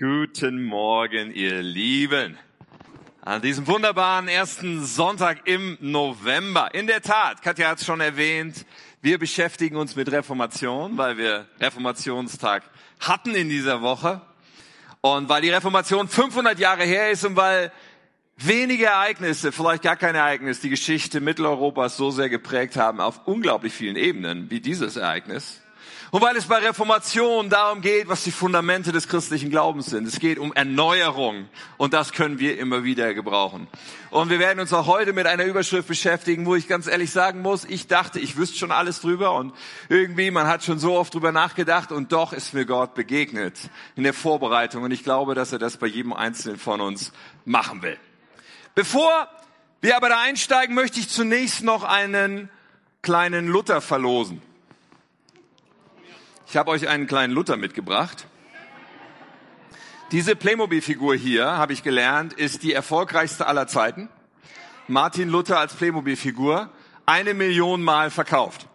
Guten Morgen, ihr Lieben. An diesem wunderbaren ersten Sonntag im November. In der Tat, Katja hat es schon erwähnt, wir beschäftigen uns mit Reformation, weil wir Reformationstag hatten in dieser Woche. Und weil die Reformation 500 Jahre her ist und weil wenige Ereignisse, vielleicht gar kein Ereignis, die Geschichte Mitteleuropas so sehr geprägt haben auf unglaublich vielen Ebenen wie dieses Ereignis. Und weil es bei Reformation darum geht, was die Fundamente des christlichen Glaubens sind. Es geht um Erneuerung und das können wir immer wieder gebrauchen. Und wir werden uns auch heute mit einer Überschrift beschäftigen, wo ich ganz ehrlich sagen muss, ich dachte, ich wüsste schon alles drüber und irgendwie, man hat schon so oft drüber nachgedacht und doch ist mir Gott begegnet in der Vorbereitung und ich glaube, dass er das bei jedem Einzelnen von uns machen will. Bevor wir aber da einsteigen, möchte ich zunächst noch einen kleinen Luther verlosen. Ich habe euch einen kleinen Luther mitgebracht. Diese Playmobil-Figur hier, habe ich gelernt, ist die erfolgreichste aller Zeiten. Martin Luther als Playmobil-Figur, eine Million Mal verkauft.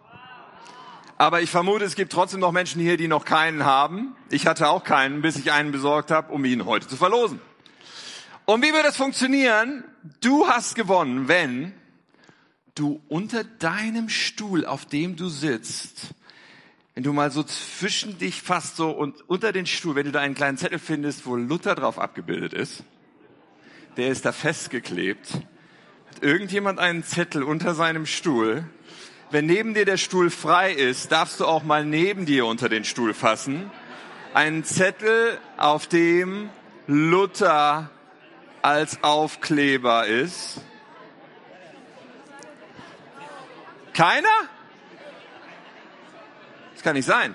Aber ich vermute, es gibt trotzdem noch Menschen hier, die noch keinen haben. Ich hatte auch keinen, bis ich einen besorgt habe, um ihn heute zu verlosen. Und wie wird das funktionieren? Du hast gewonnen, wenn du unter deinem Stuhl, auf dem du sitzt, wenn du mal so zwischen dich fast so und unter den Stuhl, wenn du da einen kleinen Zettel findest, wo Luther drauf abgebildet ist, der ist da festgeklebt. Hat irgendjemand einen Zettel unter seinem Stuhl? Wenn neben dir der Stuhl frei ist, darfst du auch mal neben dir unter den Stuhl fassen. Einen Zettel, auf dem Luther als Aufkleber ist. Keiner? Kann nicht sein.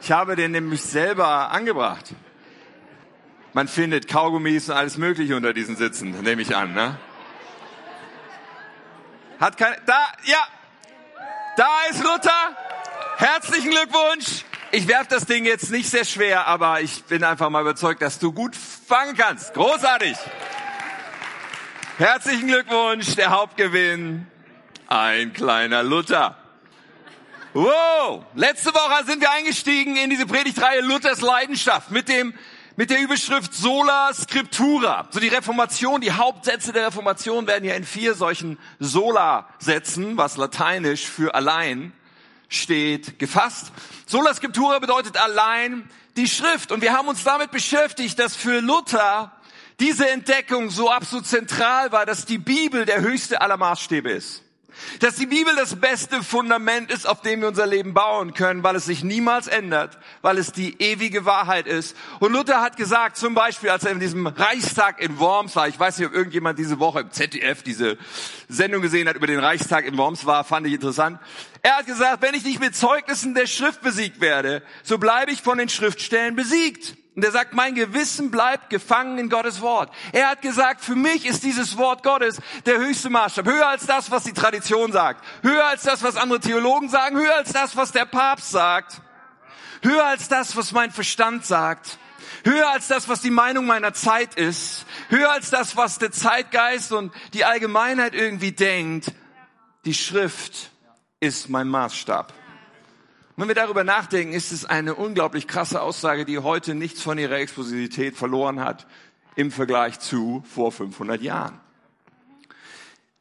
Ich habe den nämlich selber angebracht. Man findet Kaugummis und alles Mögliche unter diesen Sitzen, nehme ich an. Ne? Hat keine. Da, ja, da ist Luther. Herzlichen Glückwunsch. Ich werf das Ding jetzt nicht sehr schwer, aber ich bin einfach mal überzeugt, dass du gut fangen kannst. Großartig. Herzlichen Glückwunsch, der Hauptgewinn. Ein kleiner Luther. Wow! Letzte Woche sind wir eingestiegen in diese Predigtreihe Luthers Leidenschaft mit dem mit der Überschrift Sola Scriptura. So die Reformation, die Hauptsätze der Reformation werden ja in vier solchen Sola-Sätzen, was lateinisch für allein steht, gefasst. Sola Scriptura bedeutet allein die Schrift. Und wir haben uns damit beschäftigt, dass für Luther diese Entdeckung so absolut zentral war, dass die Bibel der höchste aller Maßstäbe ist. Dass die Bibel das beste Fundament ist, auf dem wir unser Leben bauen können, weil es sich niemals ändert, weil es die ewige Wahrheit ist. Und Luther hat gesagt, zum Beispiel, als er in diesem Reichstag in Worms war, ich weiß nicht, ob irgendjemand diese Woche im ZDF diese Sendung gesehen hat über den Reichstag in Worms war, fand ich interessant. Er hat gesagt, wenn ich nicht mit Zeugnissen der Schrift besiegt werde, so bleibe ich von den Schriftstellen besiegt. Und er sagt, mein Gewissen bleibt gefangen in Gottes Wort. Er hat gesagt, für mich ist dieses Wort Gottes der höchste Maßstab. Höher als das, was die Tradition sagt. Höher als das, was andere Theologen sagen. Höher als das, was der Papst sagt. Höher als das, was mein Verstand sagt. Höher als das, was die Meinung meiner Zeit ist. Höher als das, was der Zeitgeist und die Allgemeinheit irgendwie denkt. Die Schrift ist mein Maßstab. Wenn wir darüber nachdenken, ist es eine unglaublich krasse Aussage, die heute nichts von ihrer Explosivität verloren hat im Vergleich zu vor 500 Jahren.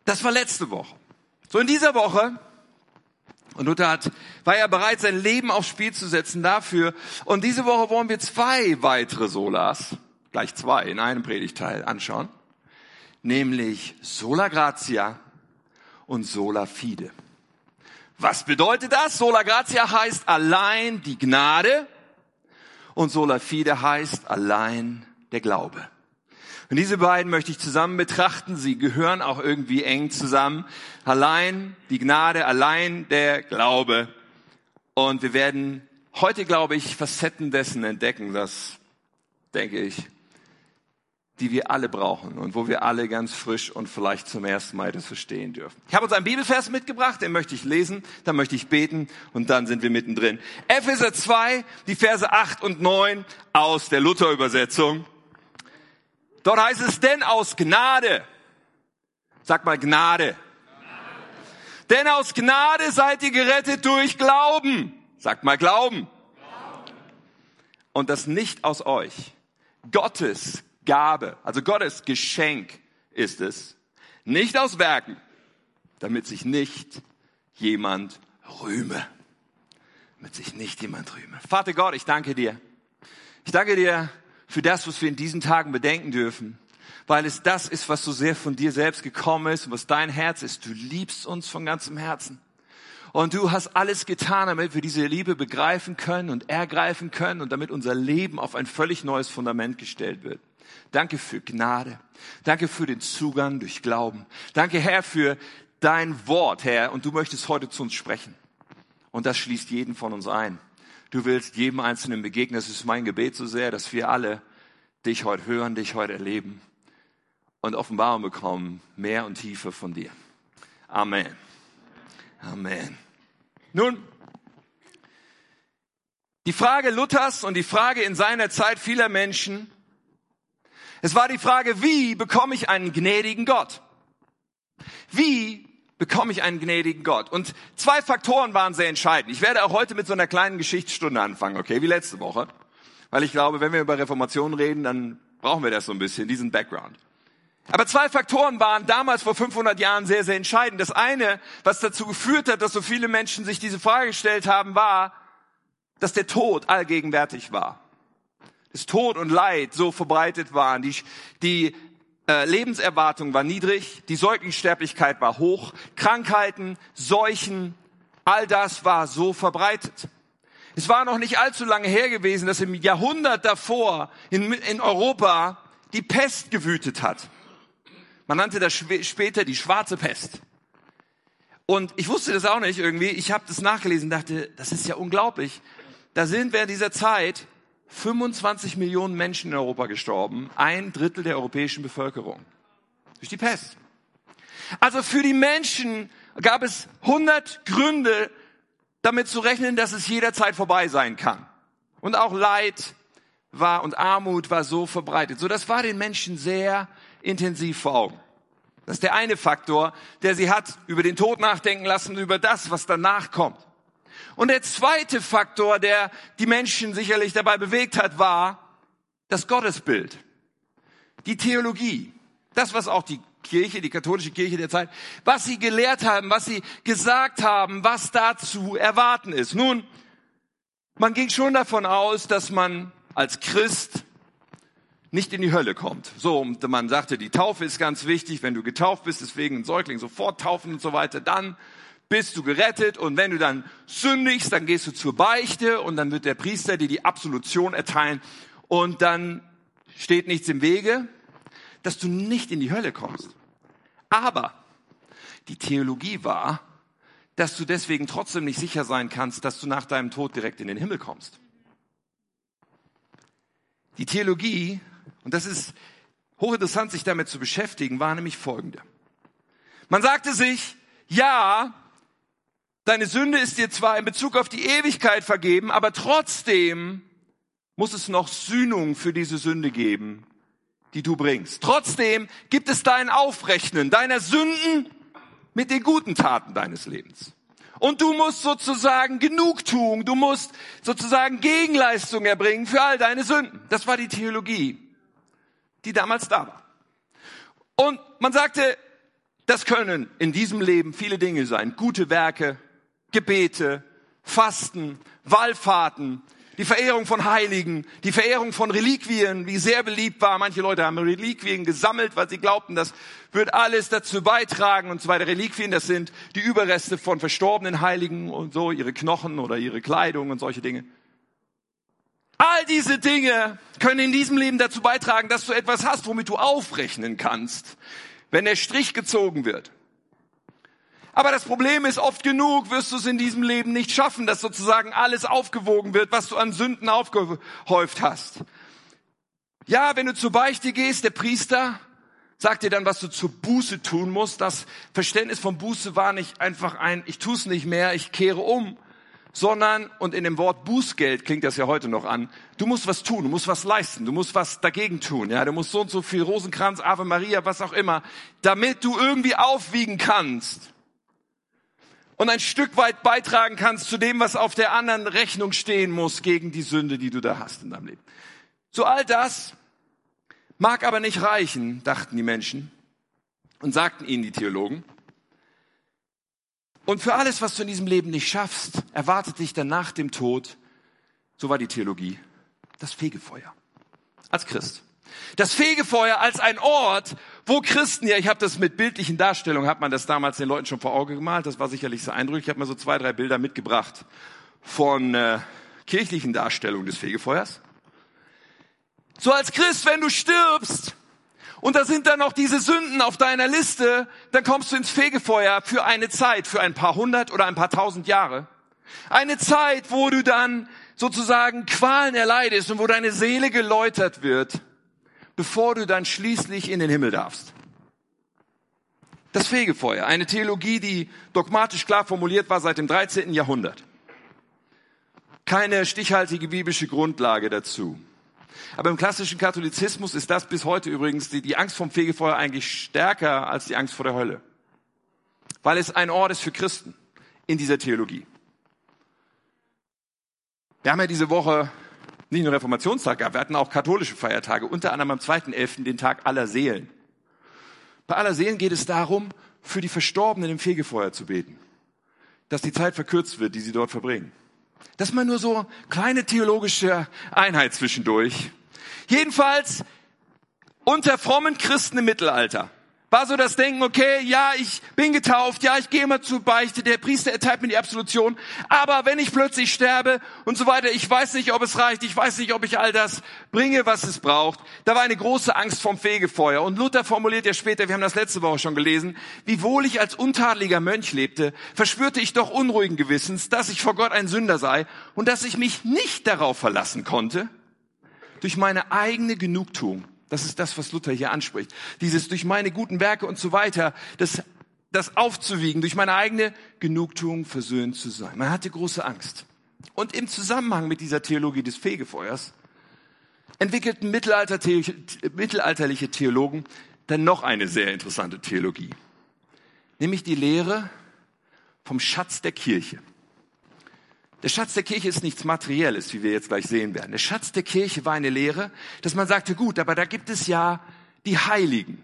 Das war letzte Woche. So in dieser Woche, und Luther hat, war ja bereit, sein Leben aufs Spiel zu setzen dafür. Und diese Woche wollen wir zwei weitere Solas, gleich zwei in einem Predigteil anschauen, nämlich Sola Gratia und Sola Fide. Was bedeutet das? Sola gratia heißt allein die Gnade und sola fide heißt allein der Glaube. Und diese beiden möchte ich zusammen betrachten. Sie gehören auch irgendwie eng zusammen. Allein die Gnade, allein der Glaube. Und wir werden heute, glaube ich, Facetten dessen entdecken, das denke ich, die wir alle brauchen und wo wir alle ganz frisch und vielleicht zum ersten Mal das verstehen dürfen. Ich habe uns einen Bibelvers mitgebracht, den möchte ich lesen, dann möchte ich beten und dann sind wir mittendrin. Epheser 2, die Verse 8 und 9 aus der Luther-Übersetzung. Dort heißt es, denn aus Gnade, sag mal Gnade, denn aus Gnade seid ihr gerettet durch Glauben. Sag mal Glauben. Glauben. Und das nicht aus euch. Gottes Gabe, also Gottes Geschenk ist es, nicht aus Werken, damit sich nicht jemand rühme. Damit sich nicht jemand rühme. Vater Gott, ich danke dir. Ich danke dir für das, was wir in diesen Tagen bedenken dürfen, weil es das ist, was so sehr von dir selbst gekommen ist und was dein Herz ist. Du liebst uns von ganzem Herzen. Und du hast alles getan, damit wir diese Liebe begreifen können und ergreifen können und damit unser Leben auf ein völlig neues Fundament gestellt wird. Danke für Gnade. Danke für den Zugang durch Glauben. Danke, Herr, für dein Wort, Herr. Und du möchtest heute zu uns sprechen. Und das schließt jeden von uns ein. Du willst jedem Einzelnen begegnen. Das ist mein Gebet so sehr, dass wir alle dich heute hören, dich heute erleben und Offenbarung bekommen, mehr und tiefer von dir. Amen. Amen. Nun, die Frage Luthers und die Frage in seiner Zeit vieler Menschen, es war die Frage, wie bekomme ich einen gnädigen Gott? Wie bekomme ich einen gnädigen Gott? Und zwei Faktoren waren sehr entscheidend. Ich werde auch heute mit so einer kleinen Geschichtsstunde anfangen, okay, wie letzte Woche. Weil ich glaube, wenn wir über Reformation reden, dann brauchen wir das so ein bisschen, diesen Background. Aber zwei Faktoren waren damals vor 500 Jahren sehr, sehr entscheidend. Das eine, was dazu geführt hat, dass so viele Menschen sich diese Frage gestellt haben, war, dass der Tod allgegenwärtig war. Das Tod und Leid so verbreitet waren. Die, die äh, Lebenserwartung war niedrig, die Säuglingssterblichkeit war hoch, Krankheiten, Seuchen, all das war so verbreitet. Es war noch nicht allzu lange her gewesen, dass im Jahrhundert davor in, in Europa die Pest gewütet hat. Man nannte das später die schwarze Pest. Und ich wusste das auch nicht irgendwie. Ich habe das nachgelesen, dachte, das ist ja unglaublich. Da sind während dieser Zeit 25 Millionen Menschen in Europa gestorben, ein Drittel der europäischen Bevölkerung. Durch die Pest. Also für die Menschen gab es 100 Gründe, damit zu rechnen, dass es jederzeit vorbei sein kann. Und auch Leid war und Armut war so verbreitet. So, das war den Menschen sehr intensiv vor Augen. Das ist der eine Faktor, der sie hat über den Tod nachdenken lassen, über das, was danach kommt. Und der zweite Faktor, der die Menschen sicherlich dabei bewegt hat, war das Gottesbild, die Theologie, das, was auch die Kirche, die katholische Kirche der Zeit, was sie gelehrt haben, was sie gesagt haben, was dazu erwarten ist. Nun, man ging schon davon aus, dass man als Christ nicht in die Hölle kommt. So, und man sagte, die Taufe ist ganz wichtig. Wenn du getauft bist, deswegen ein Säugling sofort taufen und so weiter, dann bist du gerettet. Und wenn du dann sündigst, dann gehst du zur Beichte und dann wird der Priester dir die Absolution erteilen. Und dann steht nichts im Wege, dass du nicht in die Hölle kommst. Aber die Theologie war, dass du deswegen trotzdem nicht sicher sein kannst, dass du nach deinem Tod direkt in den Himmel kommst. Die Theologie und das ist hochinteressant, sich damit zu beschäftigen, war nämlich folgende. Man sagte sich, ja, deine Sünde ist dir zwar in Bezug auf die Ewigkeit vergeben, aber trotzdem muss es noch Sühnung für diese Sünde geben, die du bringst. Trotzdem gibt es dein Aufrechnen deiner Sünden mit den guten Taten deines Lebens. Und du musst sozusagen Genugtuung, du musst sozusagen Gegenleistung erbringen für all deine Sünden. Das war die Theologie die damals da war. Und man sagte, das können in diesem Leben viele Dinge sein. Gute Werke, Gebete, Fasten, Wallfahrten, die Verehrung von Heiligen, die Verehrung von Reliquien, wie sehr beliebt war. Manche Leute haben Reliquien gesammelt, weil sie glaubten, das wird alles dazu beitragen und so weiter. Reliquien, das sind die Überreste von verstorbenen Heiligen und so, ihre Knochen oder ihre Kleidung und solche Dinge. All diese Dinge können in diesem Leben dazu beitragen, dass du etwas hast, womit du aufrechnen kannst, wenn der Strich gezogen wird. Aber das Problem ist, oft genug wirst du es in diesem Leben nicht schaffen, dass sozusagen alles aufgewogen wird, was du an Sünden aufgehäuft hast. Ja, wenn du zur Beichte gehst, der Priester sagt dir dann, was du zur Buße tun musst. Das Verständnis von Buße war nicht einfach ein, ich tue es nicht mehr, ich kehre um, sondern, und in dem Wort Bußgeld klingt das ja heute noch an, du musst was tun, du musst was leisten, du musst was dagegen tun, ja, du musst so und so viel Rosenkranz, Ave Maria, was auch immer, damit du irgendwie aufwiegen kannst und ein Stück weit beitragen kannst zu dem, was auf der anderen Rechnung stehen muss gegen die Sünde, die du da hast in deinem Leben. So all das Mag aber nicht reichen, dachten die Menschen und sagten ihnen die Theologen. Und für alles, was du in diesem Leben nicht schaffst, erwartet dich dann nach dem Tod, so war die Theologie, das Fegefeuer. Als Christ. Das Fegefeuer als ein Ort, wo Christen, ja, ich habe das mit bildlichen Darstellungen, hat man das damals den Leuten schon vor Auge gemalt, das war sicherlich sehr eindrücklich. Ich habe mir so zwei, drei Bilder mitgebracht von äh, kirchlichen Darstellungen des Fegefeuers. So als Christ, wenn du stirbst und da sind dann noch diese Sünden auf deiner Liste, dann kommst du ins Fegefeuer für eine Zeit, für ein paar hundert oder ein paar tausend Jahre. Eine Zeit, wo du dann sozusagen Qualen erleidest und wo deine Seele geläutert wird bevor du dann schließlich in den Himmel darfst. Das Fegefeuer, eine Theologie, die dogmatisch klar formuliert war seit dem 13. Jahrhundert. Keine stichhaltige biblische Grundlage dazu. Aber im klassischen Katholizismus ist das bis heute übrigens die, die Angst vom Fegefeuer eigentlich stärker als die Angst vor der Hölle. Weil es ein Ort ist für Christen in dieser Theologie. Wir haben ja diese Woche nicht nur Reformationstag gab, wir hatten auch katholische Feiertage, unter anderem am 2.11. den Tag aller Seelen. Bei aller Seelen geht es darum, für die Verstorbenen im Fegefeuer zu beten, dass die Zeit verkürzt wird, die sie dort verbringen. Das ist mal nur so kleine theologische Einheit zwischendurch. Jedenfalls unter frommen Christen im Mittelalter war so das Denken, okay, ja, ich bin getauft, ja, ich gehe immer zur Beichte, der Priester erteilt mir die Absolution, aber wenn ich plötzlich sterbe und so weiter, ich weiß nicht, ob es reicht, ich weiß nicht, ob ich all das bringe, was es braucht. Da war eine große Angst vom Fegefeuer. Und Luther formuliert ja später, wir haben das letzte Woche schon gelesen, wiewohl ich als untadeliger Mönch lebte, verspürte ich doch unruhigen Gewissens, dass ich vor Gott ein Sünder sei und dass ich mich nicht darauf verlassen konnte, durch meine eigene Genugtuung das ist das, was Luther hier anspricht. Dieses durch meine guten Werke und so weiter, das, das aufzuwiegen, durch meine eigene Genugtuung versöhnt zu sein. Man hatte große Angst. Und im Zusammenhang mit dieser Theologie des Fegefeuers entwickelten Mittelalter, mittelalterliche Theologen dann noch eine sehr interessante Theologie. Nämlich die Lehre vom Schatz der Kirche. Der Schatz der Kirche ist nichts Materielles, wie wir jetzt gleich sehen werden. Der Schatz der Kirche war eine Lehre, dass man sagte, gut, aber da gibt es ja die Heiligen.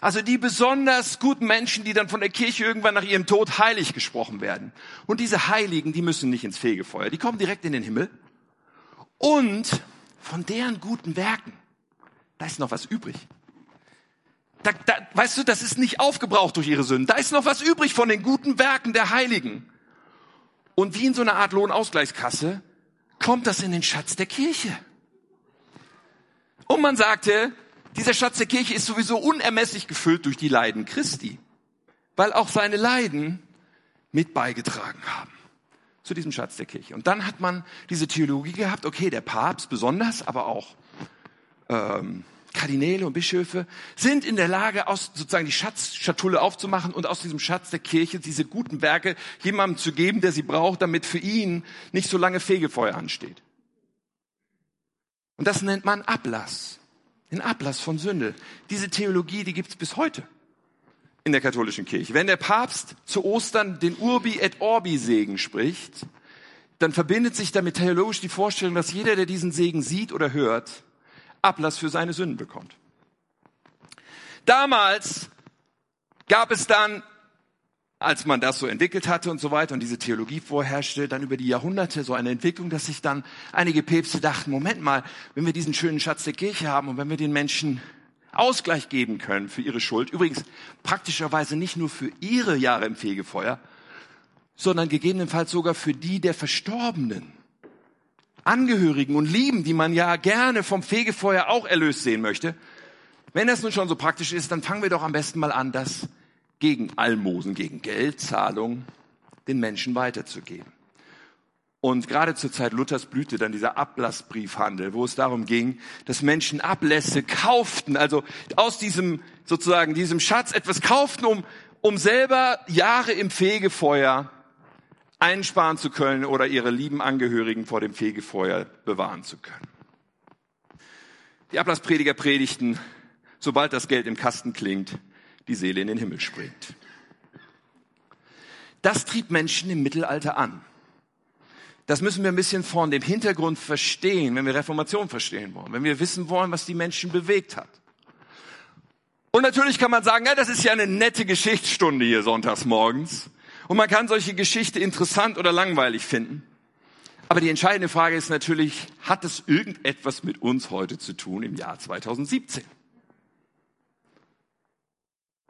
Also die besonders guten Menschen, die dann von der Kirche irgendwann nach ihrem Tod heilig gesprochen werden. Und diese Heiligen, die müssen nicht ins Fegefeuer, die kommen direkt in den Himmel. Und von deren guten Werken, da ist noch was übrig. Da, da, weißt du, das ist nicht aufgebraucht durch ihre Sünden. Da ist noch was übrig von den guten Werken der Heiligen. Und wie in so einer Art Lohnausgleichskasse kommt das in den Schatz der Kirche. Und man sagte, dieser Schatz der Kirche ist sowieso unermesslich gefüllt durch die Leiden Christi, weil auch seine Leiden mit beigetragen haben zu diesem Schatz der Kirche. Und dann hat man diese Theologie gehabt, okay, der Papst besonders, aber auch ähm, Kardinäle und Bischöfe sind in der Lage, aus, sozusagen die Schatzschatulle aufzumachen und aus diesem Schatz der Kirche diese guten Werke jemandem zu geben, der sie braucht, damit für ihn nicht so lange Fegefeuer ansteht. Und das nennt man Ablass. Den Ablass von Sünde. Diese Theologie, die gibt's bis heute in der katholischen Kirche. Wenn der Papst zu Ostern den Urbi et Orbi Segen spricht, dann verbindet sich damit theologisch die Vorstellung, dass jeder, der diesen Segen sieht oder hört, Ablass für seine Sünden bekommt. Damals gab es dann, als man das so entwickelt hatte und so weiter und diese Theologie vorherrschte, dann über die Jahrhunderte so eine Entwicklung, dass sich dann einige Päpste dachten, Moment mal, wenn wir diesen schönen Schatz der Kirche haben und wenn wir den Menschen Ausgleich geben können für ihre Schuld, übrigens praktischerweise nicht nur für ihre Jahre im Fegefeuer, sondern gegebenenfalls sogar für die der Verstorbenen. Angehörigen und Lieben, die man ja gerne vom Fegefeuer auch erlöst sehen möchte. Wenn das nun schon so praktisch ist, dann fangen wir doch am besten mal an, das gegen Almosen, gegen Geldzahlung den Menschen weiterzugeben. Und gerade zur Zeit Luthers blühte dann dieser Ablassbriefhandel, wo es darum ging, dass Menschen Ablässe kauften, also aus diesem sozusagen diesem Schatz etwas kauften, um, um selber Jahre im Fegefeuer einsparen zu können oder ihre lieben Angehörigen vor dem Fegefeuer bewahren zu können. Die Ablassprediger predigten, sobald das Geld im Kasten klingt, die Seele in den Himmel springt. Das trieb Menschen im Mittelalter an. Das müssen wir ein bisschen von dem Hintergrund verstehen, wenn wir Reformation verstehen wollen, wenn wir wissen wollen, was die Menschen bewegt hat. Und natürlich kann man sagen, ja, das ist ja eine nette Geschichtsstunde hier sonntags morgens. Und man kann solche Geschichte interessant oder langweilig finden. Aber die entscheidende Frage ist natürlich, hat es irgendetwas mit uns heute zu tun im Jahr 2017?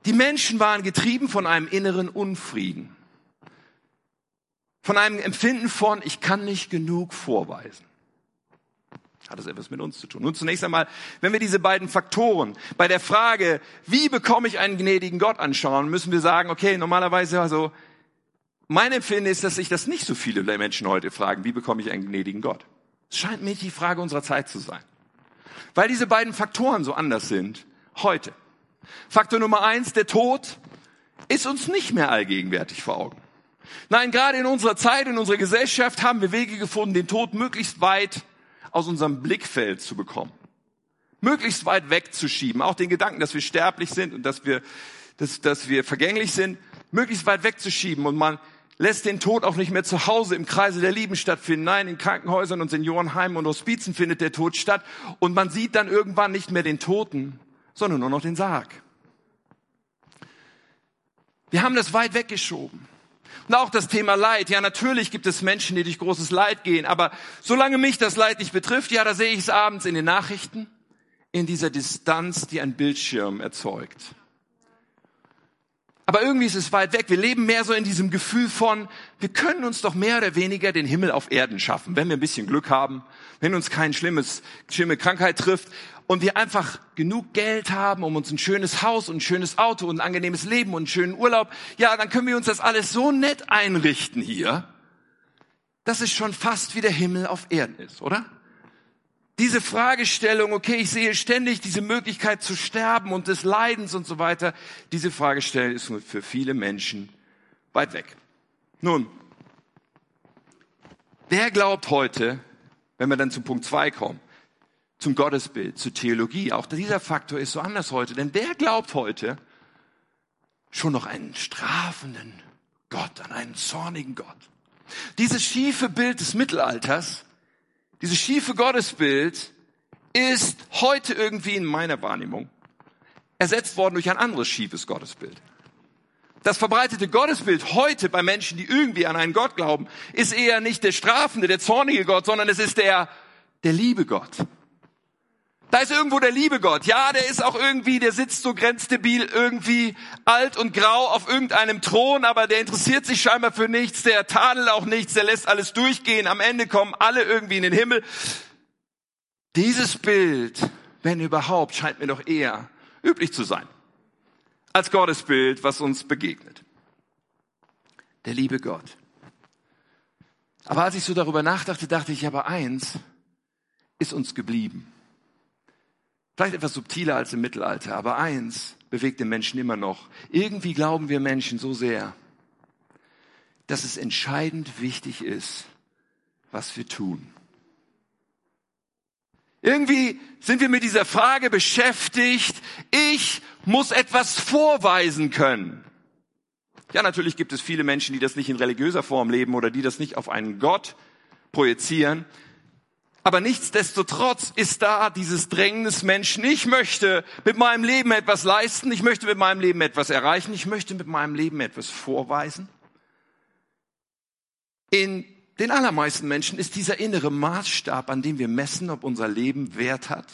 Die Menschen waren getrieben von einem inneren Unfrieden. Von einem Empfinden von, ich kann nicht genug vorweisen. Hat das etwas mit uns zu tun? Nun zunächst einmal, wenn wir diese beiden Faktoren bei der Frage, wie bekomme ich einen gnädigen Gott anschauen, müssen wir sagen, okay, normalerweise also, mein Empfinden ist, dass sich das nicht so viele Menschen heute fragen, wie bekomme ich einen gnädigen Gott? Es scheint mir die Frage unserer Zeit zu sein. Weil diese beiden Faktoren so anders sind heute. Faktor Nummer eins, der Tod ist uns nicht mehr allgegenwärtig vor Augen. Nein, gerade in unserer Zeit, in unserer Gesellschaft haben wir Wege gefunden, den Tod möglichst weit aus unserem Blickfeld zu bekommen. Möglichst weit wegzuschieben. Auch den Gedanken, dass wir sterblich sind und dass wir, dass, dass wir vergänglich sind, möglichst weit wegzuschieben. Und man lässt den Tod auch nicht mehr zu Hause im Kreise der Lieben stattfinden. Nein, in Krankenhäusern und Seniorenheimen und Hospizen findet der Tod statt. Und man sieht dann irgendwann nicht mehr den Toten, sondern nur noch den Sarg. Wir haben das weit weggeschoben. Und auch das Thema Leid. Ja, natürlich gibt es Menschen, die durch großes Leid gehen. Aber solange mich das Leid nicht betrifft, ja, da sehe ich es abends in den Nachrichten, in dieser Distanz, die ein Bildschirm erzeugt. Aber irgendwie ist es weit weg. Wir leben mehr so in diesem Gefühl von, wir können uns doch mehr oder weniger den Himmel auf Erden schaffen, wenn wir ein bisschen Glück haben, wenn uns kein schlimmes, schlimme Krankheit trifft und wir einfach genug Geld haben, um uns ein schönes Haus und ein schönes Auto und ein angenehmes Leben und einen schönen Urlaub, ja, dann können wir uns das alles so nett einrichten hier, dass es schon fast wie der Himmel auf Erden ist, oder? Diese Fragestellung, okay, ich sehe ständig diese Möglichkeit zu sterben und des Leidens und so weiter, diese Fragestellung ist für viele Menschen weit weg. Nun, wer glaubt heute, wenn wir dann zu Punkt zwei kommen, zum Gottesbild, zur Theologie. Auch dieser Faktor ist so anders heute. Denn wer glaubt heute schon noch einen strafenden Gott, an einen zornigen Gott? Dieses schiefe Bild des Mittelalters, dieses schiefe Gottesbild ist heute irgendwie in meiner Wahrnehmung ersetzt worden durch ein anderes schiefes Gottesbild. Das verbreitete Gottesbild heute bei Menschen, die irgendwie an einen Gott glauben, ist eher nicht der strafende, der zornige Gott, sondern es ist der, der liebe Gott. Da ist irgendwo der liebe Gott. Ja, der ist auch irgendwie, der sitzt so grenzdebil irgendwie alt und grau auf irgendeinem Thron, aber der interessiert sich scheinbar für nichts, der tadelt auch nichts, der lässt alles durchgehen. Am Ende kommen alle irgendwie in den Himmel. Dieses Bild, wenn überhaupt, scheint mir doch eher üblich zu sein als Gottesbild, was uns begegnet. Der liebe Gott. Aber als ich so darüber nachdachte, dachte ich aber eins ist uns geblieben. Vielleicht etwas subtiler als im Mittelalter, aber eins bewegt den Menschen immer noch. Irgendwie glauben wir Menschen so sehr, dass es entscheidend wichtig ist, was wir tun. Irgendwie sind wir mit dieser Frage beschäftigt, ich muss etwas vorweisen können. Ja, natürlich gibt es viele Menschen, die das nicht in religiöser Form leben oder die das nicht auf einen Gott projizieren. Aber nichtsdestotrotz ist da dieses Drängen des Menschen. Ich möchte mit meinem Leben etwas leisten. Ich möchte mit meinem Leben etwas erreichen. Ich möchte mit meinem Leben etwas vorweisen. In den allermeisten Menschen ist dieser innere Maßstab, an dem wir messen, ob unser Leben Wert hat,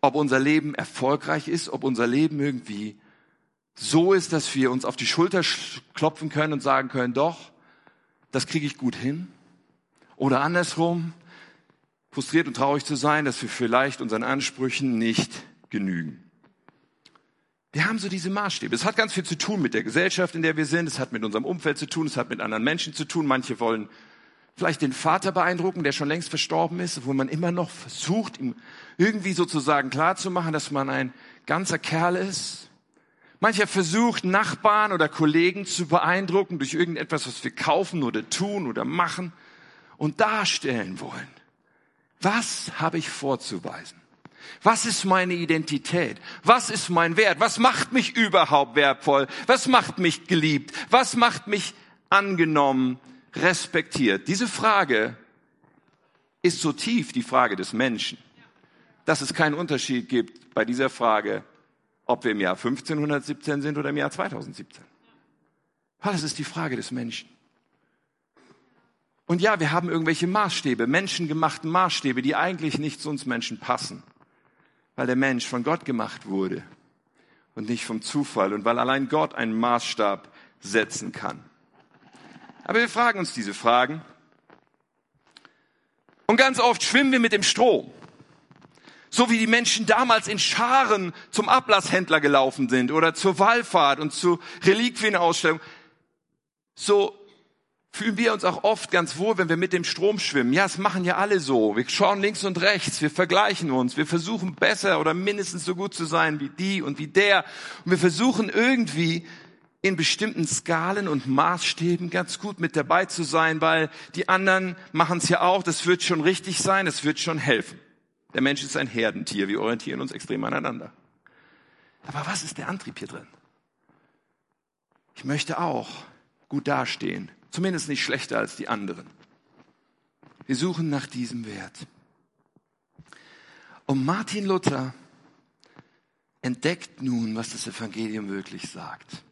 ob unser Leben erfolgreich ist, ob unser Leben irgendwie so ist, dass wir uns auf die Schulter klopfen können und sagen können, doch, das kriege ich gut hin. Oder andersrum, frustriert und traurig zu sein, dass wir vielleicht unseren Ansprüchen nicht genügen. Wir haben so diese Maßstäbe. Es hat ganz viel zu tun mit der Gesellschaft, in der wir sind. Es hat mit unserem Umfeld zu tun. Es hat mit anderen Menschen zu tun. Manche wollen vielleicht den Vater beeindrucken, der schon längst verstorben ist, wo man immer noch versucht, ihm irgendwie sozusagen klarzumachen, dass man ein ganzer Kerl ist. Mancher versucht, Nachbarn oder Kollegen zu beeindrucken durch irgendetwas, was wir kaufen oder tun oder machen und darstellen wollen. Was habe ich vorzuweisen? Was ist meine Identität? Was ist mein Wert? Was macht mich überhaupt wertvoll? Was macht mich geliebt? Was macht mich angenommen, respektiert. Diese Frage ist so tief die Frage des Menschen, dass es keinen Unterschied gibt bei dieser Frage, ob wir im Jahr 1517 sind oder im Jahr 2017. Weil es ist die Frage des Menschen. Und ja, wir haben irgendwelche Maßstäbe, menschengemachten Maßstäbe, die eigentlich nicht zu uns Menschen passen, weil der Mensch von Gott gemacht wurde und nicht vom Zufall und weil allein Gott einen Maßstab setzen kann. Aber wir fragen uns diese Fragen und ganz oft schwimmen wir mit dem Strom. So wie die Menschen damals in Scharen zum Ablasshändler gelaufen sind oder zur Wallfahrt und zur Reliquienausstellung. So fühlen wir uns auch oft ganz wohl, wenn wir mit dem Strom schwimmen. Ja, es machen ja alle so. Wir schauen links und rechts, wir vergleichen uns, wir versuchen besser oder mindestens so gut zu sein wie die und wie der. Und wir versuchen irgendwie in bestimmten Skalen und Maßstäben ganz gut mit dabei zu sein, weil die anderen machen es ja auch. Das wird schon richtig sein, das wird schon helfen. Der Mensch ist ein Herdentier, wir orientieren uns extrem aneinander. Aber was ist der Antrieb hier drin? Ich möchte auch gut dastehen, zumindest nicht schlechter als die anderen. Wir suchen nach diesem Wert. Und Martin Luther entdeckt nun, was das Evangelium wirklich sagt.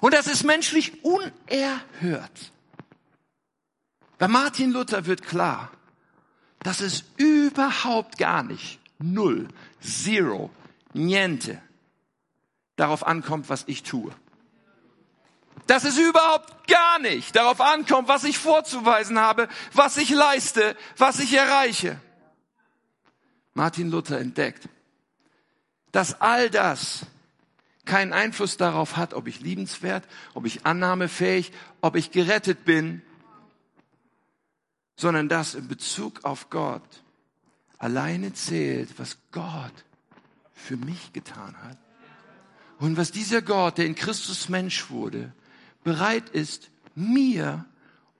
Und das ist menschlich unerhört. Bei Martin Luther wird klar, dass es überhaupt gar nicht, null, zero, niente, darauf ankommt, was ich tue. Dass es überhaupt gar nicht darauf ankommt, was ich vorzuweisen habe, was ich leiste, was ich erreiche. Martin Luther entdeckt, dass all das keinen Einfluss darauf hat, ob ich liebenswert, ob ich annahmefähig, ob ich gerettet bin, sondern dass in Bezug auf Gott alleine zählt, was Gott für mich getan hat. Und was dieser Gott, der in Christus Mensch wurde, bereit ist, mir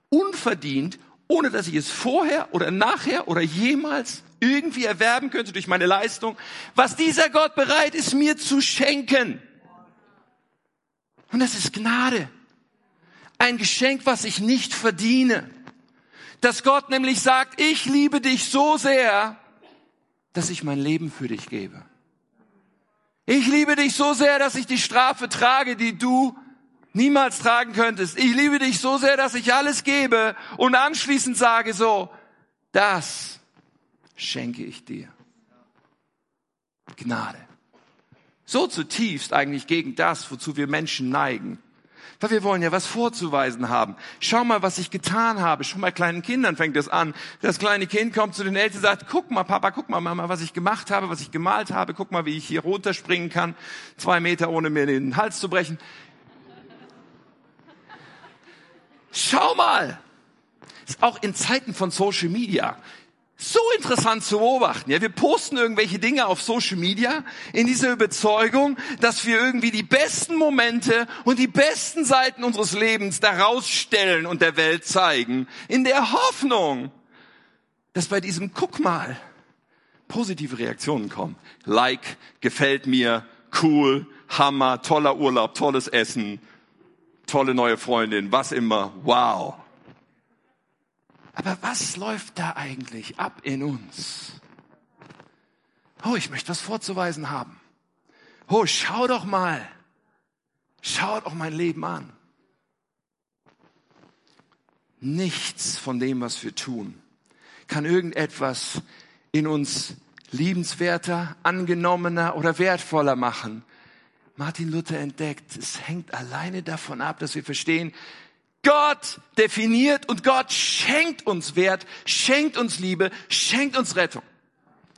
unverdient, ohne dass ich es vorher oder nachher oder jemals irgendwie erwerben könnte durch meine Leistung, was dieser Gott bereit ist, mir zu schenken. Und das ist Gnade. Ein Geschenk, was ich nicht verdiene. Dass Gott nämlich sagt, ich liebe dich so sehr, dass ich mein Leben für dich gebe. Ich liebe dich so sehr, dass ich die Strafe trage, die du niemals tragen könntest. Ich liebe dich so sehr, dass ich alles gebe und anschließend sage so, das schenke ich dir. Gnade so zutiefst eigentlich gegen das, wozu wir Menschen neigen. Weil wir wollen ja was vorzuweisen haben. Schau mal, was ich getan habe. Schon bei kleinen Kindern fängt es an. Das kleine Kind kommt zu den Eltern und sagt, guck mal, Papa, guck mal, Mama, was ich gemacht habe, was ich gemalt habe. Guck mal, wie ich hier runterspringen kann. Zwei Meter, ohne mir den Hals zu brechen. Schau mal. Ist auch in Zeiten von Social Media so interessant zu beobachten. Ja, wir posten irgendwelche Dinge auf Social Media in dieser Überzeugung, dass wir irgendwie die besten Momente und die besten Seiten unseres Lebens daraus stellen und der Welt zeigen, in der Hoffnung, dass bei diesem Guck mal positive Reaktionen kommen. Like, gefällt mir, cool, Hammer, toller Urlaub, tolles Essen, tolle neue Freundin, was immer, wow. Aber was läuft da eigentlich ab in uns? Oh, ich möchte was vorzuweisen haben. Oh, schau doch mal. Schau doch mein Leben an. Nichts von dem, was wir tun, kann irgendetwas in uns liebenswerter, angenommener oder wertvoller machen. Martin Luther entdeckt, es hängt alleine davon ab, dass wir verstehen, Gott definiert und Gott schenkt uns Wert, schenkt uns Liebe, schenkt uns Rettung.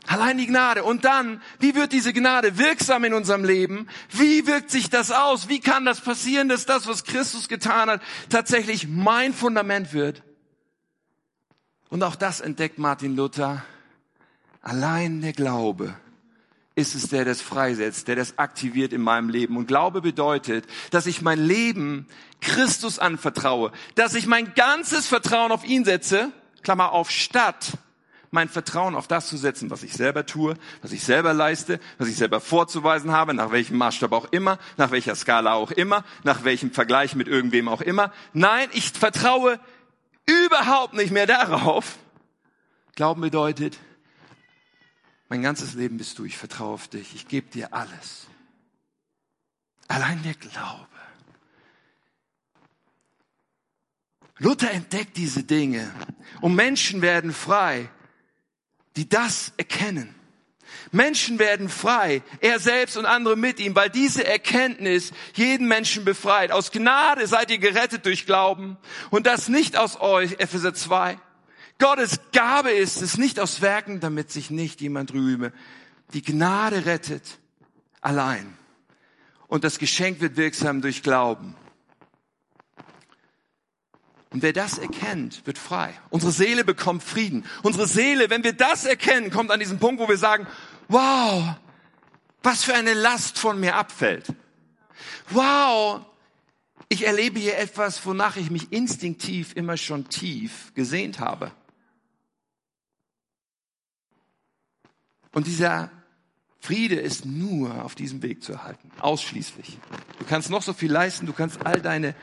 Allein die Gnade. Und dann, wie wird diese Gnade wirksam in unserem Leben? Wie wirkt sich das aus? Wie kann das passieren, dass das, was Christus getan hat, tatsächlich mein Fundament wird? Und auch das entdeckt Martin Luther. Allein der Glaube ist es, der das freisetzt, der das aktiviert in meinem Leben. Und Glaube bedeutet, dass ich mein Leben Christus anvertraue, dass ich mein ganzes Vertrauen auf ihn setze, Klammer auf, statt mein Vertrauen auf das zu setzen, was ich selber tue, was ich selber leiste, was ich selber vorzuweisen habe, nach welchem Maßstab auch immer, nach welcher Skala auch immer, nach welchem Vergleich mit irgendwem auch immer. Nein, ich vertraue überhaupt nicht mehr darauf. Glauben bedeutet, mein ganzes Leben bist du, ich vertraue auf dich, ich gebe dir alles. Allein der Glaube. Luther entdeckt diese Dinge und Menschen werden frei, die das erkennen. Menschen werden frei, er selbst und andere mit ihm, weil diese Erkenntnis jeden Menschen befreit. Aus Gnade seid ihr gerettet durch Glauben und das nicht aus euch, Epheser 2. Gottes Gabe ist es, nicht aus Werken, damit sich nicht jemand rühme. Die Gnade rettet allein. Und das Geschenk wird wirksam durch Glauben. Und wer das erkennt, wird frei. Unsere Seele bekommt Frieden. Unsere Seele, wenn wir das erkennen, kommt an diesen Punkt, wo wir sagen, wow, was für eine Last von mir abfällt. Wow, ich erlebe hier etwas, wonach ich mich instinktiv immer schon tief gesehnt habe. Und dieser Friede ist nur auf diesem Weg zu erhalten. Ausschließlich. Du kannst noch so viel leisten, du kannst all deine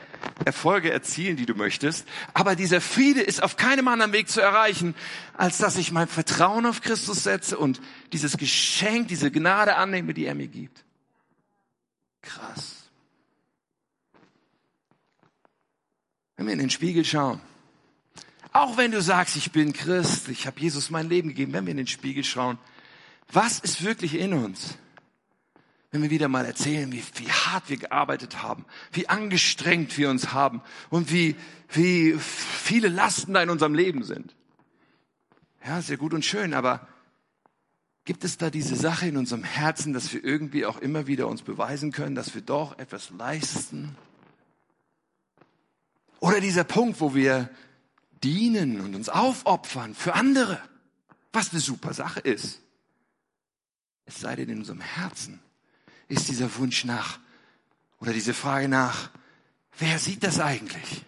Erfolge erzielen, die du möchtest. Aber dieser Friede ist auf keinem anderen Weg zu erreichen, als dass ich mein Vertrauen auf Christus setze und dieses Geschenk, diese Gnade annehme, die er mir gibt. Krass. Wenn wir in den Spiegel schauen, auch wenn du sagst, ich bin Christ, ich habe Jesus mein Leben gegeben, wenn wir in den Spiegel schauen, was ist wirklich in uns? Wenn wir wieder mal erzählen, wie, wie hart wir gearbeitet haben, wie angestrengt wir uns haben und wie, wie viele Lasten da in unserem Leben sind. Ja, sehr gut und schön, aber gibt es da diese Sache in unserem Herzen, dass wir irgendwie auch immer wieder uns beweisen können, dass wir doch etwas leisten? Oder dieser Punkt, wo wir dienen und uns aufopfern für andere, was eine super Sache ist. Es sei denn, in unserem Herzen ist dieser Wunsch nach oder diese Frage nach, wer sieht das eigentlich?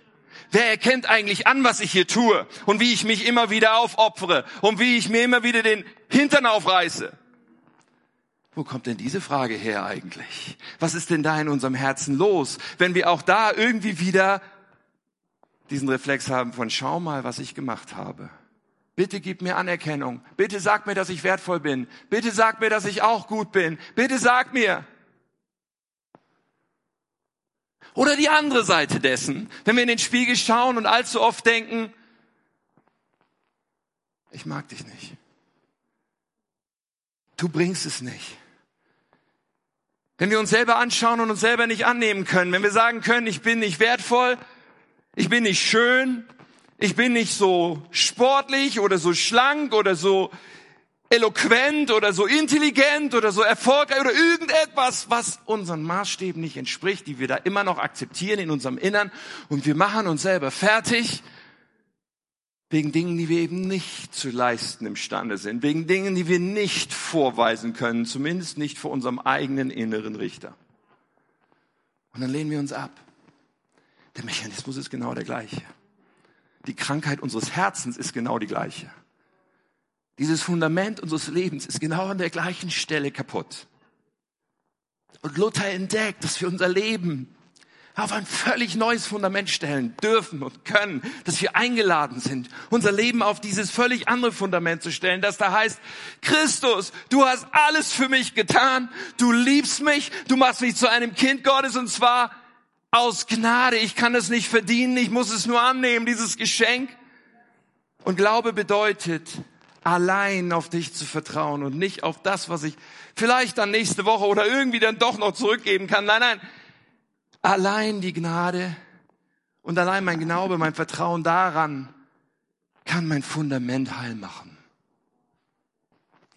Wer erkennt eigentlich an, was ich hier tue und wie ich mich immer wieder aufopfere und wie ich mir immer wieder den Hintern aufreiße? Wo kommt denn diese Frage her eigentlich? Was ist denn da in unserem Herzen los, wenn wir auch da irgendwie wieder diesen Reflex haben von schau mal, was ich gemacht habe? Bitte gib mir Anerkennung. Bitte sag mir, dass ich wertvoll bin. Bitte sag mir, dass ich auch gut bin. Bitte sag mir. Oder die andere Seite dessen, wenn wir in den Spiegel schauen und allzu oft denken, ich mag dich nicht. Du bringst es nicht. Wenn wir uns selber anschauen und uns selber nicht annehmen können, wenn wir sagen können, ich bin nicht wertvoll, ich bin nicht schön, ich bin nicht so sportlich oder so schlank oder so eloquent oder so intelligent oder so erfolgreich oder irgendetwas, was unseren Maßstäben nicht entspricht, die wir da immer noch akzeptieren in unserem Innern und wir machen uns selber fertig wegen Dingen, die wir eben nicht zu leisten imstande sind, wegen Dingen, die wir nicht vorweisen können, zumindest nicht vor unserem eigenen inneren Richter. Und dann lehnen wir uns ab. Der Mechanismus ist genau der gleiche die Krankheit unseres Herzens ist genau die gleiche. Dieses Fundament unseres Lebens ist genau an der gleichen Stelle kaputt. Und Luther entdeckt, dass wir unser Leben auf ein völlig neues Fundament stellen dürfen und können, dass wir eingeladen sind, unser Leben auf dieses völlig andere Fundament zu stellen, das da heißt, Christus, du hast alles für mich getan, du liebst mich, du machst mich zu einem Kind Gottes und zwar aus Gnade. Ich kann es nicht verdienen, ich muss es nur annehmen, dieses Geschenk. Und Glaube bedeutet, allein auf dich zu vertrauen und nicht auf das, was ich vielleicht dann nächste Woche oder irgendwie dann doch noch zurückgeben kann. Nein, nein. Allein die Gnade und allein mein Glaube, mein Vertrauen daran kann mein Fundament heil machen.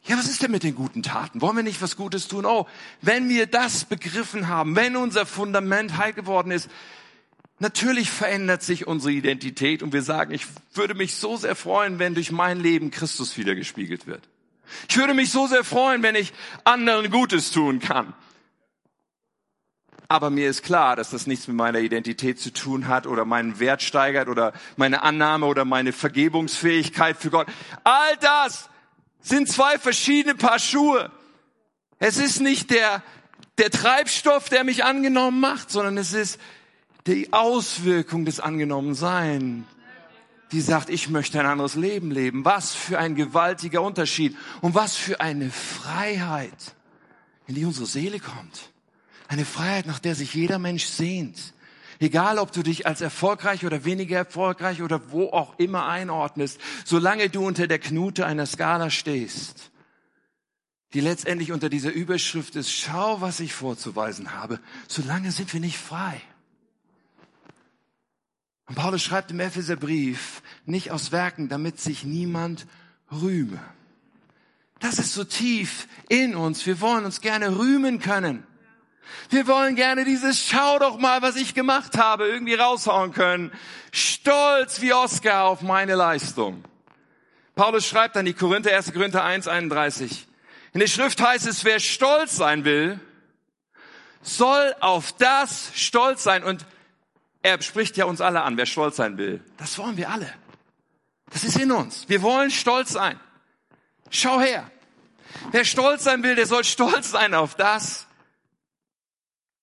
Ja, was ist denn mit den guten Taten? Wollen wir nicht was Gutes tun? Oh, wenn wir das begriffen haben, wenn unser Fundament heil geworden ist, natürlich verändert sich unsere Identität und wir sagen, ich würde mich so sehr freuen, wenn durch mein Leben Christus wieder gespiegelt wird. Ich würde mich so sehr freuen, wenn ich anderen Gutes tun kann. Aber mir ist klar, dass das nichts mit meiner Identität zu tun hat oder meinen Wert steigert oder meine Annahme oder meine Vergebungsfähigkeit für Gott. All das sind zwei verschiedene Paar Schuhe. Es ist nicht der, der Treibstoff, der mich angenommen macht, sondern es ist die Auswirkung des Angenommensein. die sagt, ich möchte ein anderes Leben leben. Was für ein gewaltiger Unterschied und was für eine Freiheit, in die unsere Seele kommt. Eine Freiheit, nach der sich jeder Mensch sehnt. Egal, ob du dich als erfolgreich oder weniger erfolgreich oder wo auch immer einordnest, solange du unter der Knute einer Skala stehst, die letztendlich unter dieser Überschrift ist, schau, was ich vorzuweisen habe, solange sind wir nicht frei. Und Paulus schreibt im Epheserbrief, nicht aus Werken, damit sich niemand rühme. Das ist so tief in uns. Wir wollen uns gerne rühmen können. Wir wollen gerne dieses Schau doch mal, was ich gemacht habe, irgendwie raushauen können. Stolz wie Oscar auf meine Leistung. Paulus schreibt an die Korinther, 1. Korinther 1, 31. In der Schrift heißt es, wer stolz sein will, soll auf das stolz sein. Und er spricht ja uns alle an, wer stolz sein will. Das wollen wir alle. Das ist in uns. Wir wollen stolz sein. Schau her. Wer stolz sein will, der soll stolz sein auf das,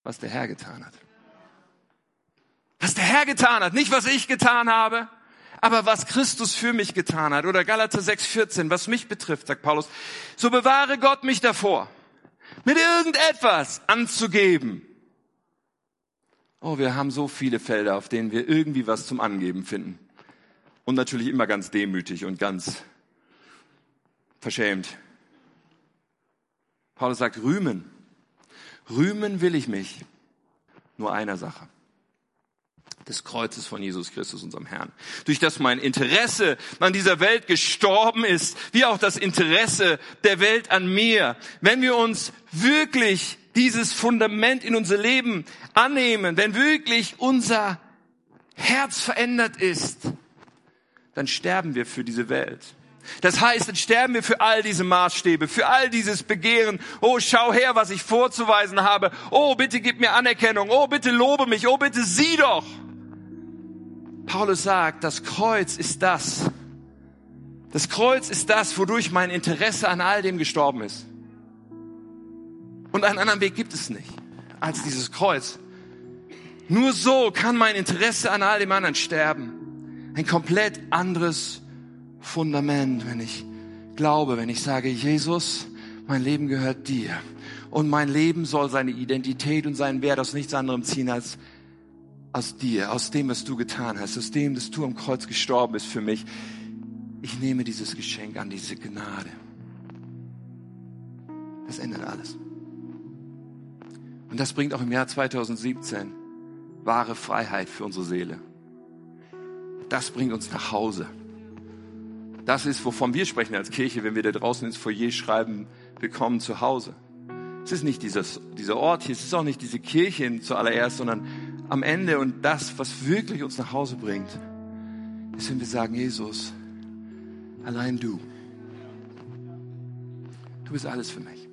was der Herr getan hat. Was der Herr getan hat, nicht was ich getan habe, aber was Christus für mich getan hat. Oder Galater 6,14, was mich betrifft, sagt Paulus, so bewahre Gott mich davor, mit irgendetwas anzugeben. Oh, wir haben so viele Felder, auf denen wir irgendwie was zum Angeben finden. Und natürlich immer ganz demütig und ganz verschämt. Paulus sagt, rühmen. Rühmen will ich mich nur einer Sache. Des Kreuzes von Jesus Christus, unserem Herrn. Durch das mein Interesse an dieser Welt gestorben ist, wie auch das Interesse der Welt an mir. Wenn wir uns wirklich dieses Fundament in unser Leben annehmen, wenn wirklich unser Herz verändert ist, dann sterben wir für diese Welt. Das heißt, dann sterben wir für all diese Maßstäbe, für all dieses Begehren. Oh, schau her, was ich vorzuweisen habe. Oh, bitte gib mir Anerkennung. Oh, bitte lobe mich. Oh, bitte sieh doch. Paulus sagt, das Kreuz ist das. Das Kreuz ist das, wodurch mein Interesse an all dem gestorben ist. Und einen anderen Weg gibt es nicht als dieses Kreuz. Nur so kann mein Interesse an all dem anderen sterben. Ein komplett anderes Fundament, wenn ich glaube, wenn ich sage, Jesus, mein Leben gehört dir. Und mein Leben soll seine Identität und seinen Wert aus nichts anderem ziehen als aus dir, aus dem, was du getan hast, aus dem, dass du am Kreuz gestorben bist für mich. Ich nehme dieses Geschenk an, diese Gnade. Das ändert alles. Und das bringt auch im Jahr 2017 wahre Freiheit für unsere Seele. Das bringt uns nach Hause. Das ist, wovon wir sprechen als Kirche, wenn wir da draußen ins Foyer schreiben, willkommen zu Hause. Es ist nicht dieses, dieser Ort hier, es ist auch nicht diese Kirche zuallererst, sondern am Ende und das, was wirklich uns nach Hause bringt, ist, wenn wir sagen, Jesus, allein du. Du bist alles für mich.